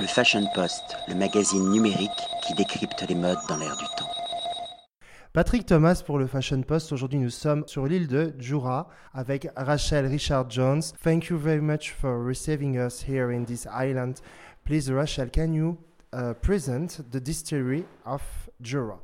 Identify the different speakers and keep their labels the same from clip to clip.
Speaker 1: Le Fashion Post, le magazine numérique qui décrypte les modes dans l'air du temps.
Speaker 2: Patrick Thomas pour le Fashion Post. Aujourd'hui, nous sommes sur l'île de Jura avec Rachel Richard Jones. Thank you very much for receiving us here in this island. Please, Rachel, can you uh, present the distillery of Jura?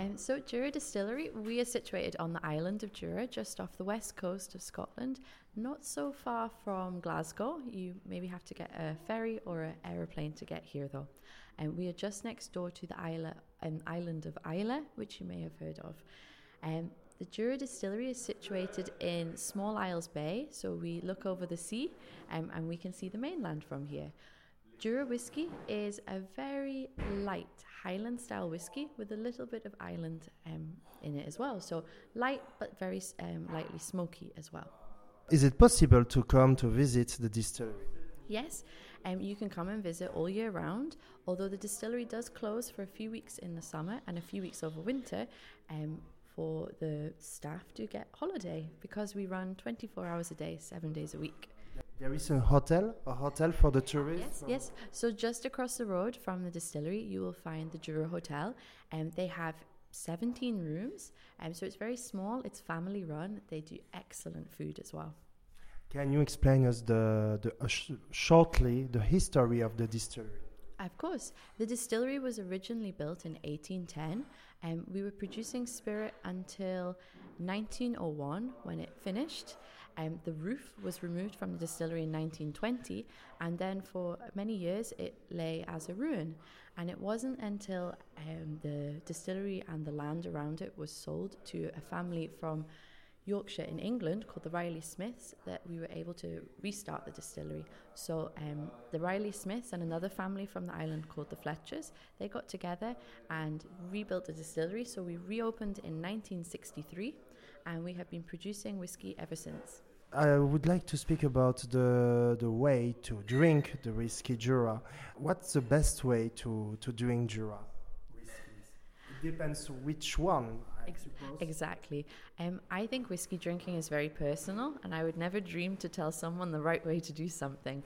Speaker 3: Um, so, Jura Distillery, we are situated on the island of Jura, just off the west coast of Scotland, not so far from Glasgow. You maybe have to get a ferry or an aeroplane to get here, though. And um, we are just next door to the isla, um, island of Islay, which you may have heard of. Um, the Jura Distillery is situated in Small Isles Bay, so we look over the sea um, and we can see the mainland from here. Jura whiskey is a very light Highland style whiskey with a little bit of island um, in it as well. So light but very um, lightly smoky as well.
Speaker 2: Is it possible to come to visit the distillery?
Speaker 3: Yes, um, you can come and visit all year round. Although the distillery does close for a few weeks in the summer and a few weeks over winter, um, for the staff to get holiday because we run 24 hours a day, seven days a week.
Speaker 2: There is a hotel, a hotel for the tourists.
Speaker 3: Yes, yes. So just across the road from the distillery, you will find the Jura Hotel, and um, they have 17 rooms. Um, so it's very small. It's family run. They do excellent food as well.
Speaker 2: Can you explain us the, the uh, sh shortly the history of the distillery?
Speaker 3: Of course. The distillery was originally built in 1810, and we were producing spirit until 1901 when it finished. Um, the roof was removed from the distillery in 1920, and then for many years it lay as a ruin. And it wasn't until um, the distillery and the land around it was sold to a family from Yorkshire in England called the Riley Smiths that we were able to restart the distillery. So um, the Riley Smiths and another family from the island called the Fletchers, they got together and rebuilt the distillery. So we reopened in 1963 and we have been producing whiskey ever since.
Speaker 2: I would like to speak about the the way to drink the whiskey Jura. What's the best way to, to drink Jura? It depends which one. Ex
Speaker 3: exactly. Um, I think whiskey drinking is very personal, and I would never dream to tell someone the right way to do something.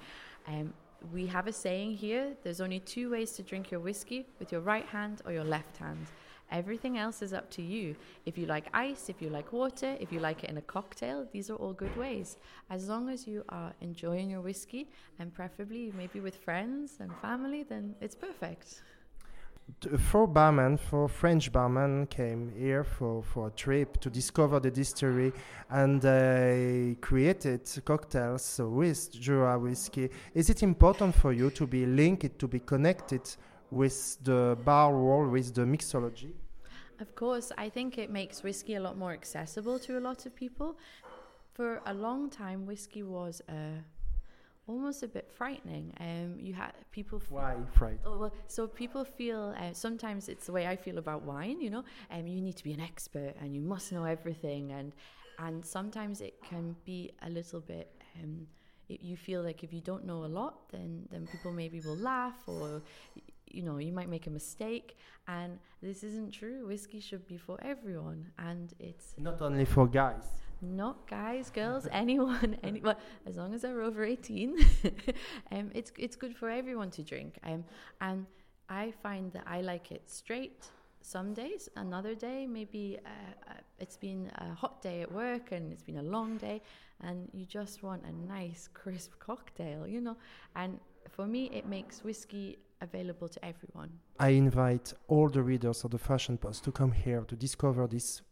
Speaker 3: Um, we have a saying here there's only two ways to drink your whiskey with your right hand or your left hand. Everything else is up to you. If you like ice, if you like water, if you like it in a cocktail, these are all good ways. As long as you are enjoying your whiskey and preferably maybe with friends and family, then it's perfect.
Speaker 2: Four barmen, four French barmen came here for, for a trip to discover the distillery and they created cocktails with Jura whiskey. Is it important for you to be linked, to be connected with the bar world, with the mixology?
Speaker 3: Of course, I think it makes whiskey a lot more accessible to a lot of people. For a long time, whiskey was uh, almost a bit frightening. Um, you had people.
Speaker 2: Why frightening?
Speaker 3: Oh, well, so people feel. Uh, sometimes it's the way I feel about wine. You know, um, you need to be an expert and you must know everything, and and sometimes it can be a little bit. Um, it, you feel like if you don't know a lot, then then people maybe will laugh or you know, you might make a mistake, and this isn't true. Whiskey should be for everyone, and it's
Speaker 2: not only for guys.
Speaker 3: Not guys, girls, anyone, anyone. As long as they're over eighteen, um, it's it's good for everyone to drink. Um, and I find that I like it straight. Some days, another day, maybe uh, uh, it's been a hot day at work and it's been a long day, and you just want a nice, crisp cocktail, you know. And for me, it makes whiskey available to everyone.
Speaker 2: I invite all the readers of the Fashion Post to come here to discover this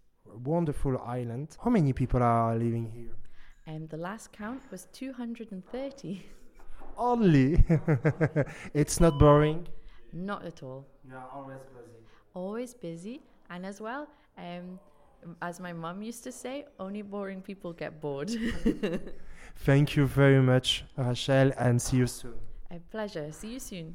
Speaker 2: wonderful island. How many people are living here?
Speaker 3: Um, the last count was 230.
Speaker 2: Only? it's not boring?
Speaker 3: Not at all.
Speaker 2: Yeah, always busy.
Speaker 3: Always busy. And as well, um, as my mom used to say, only boring people get bored.
Speaker 2: Thank you very much, Rachael, and see you soon.
Speaker 3: A pleasure. See you soon.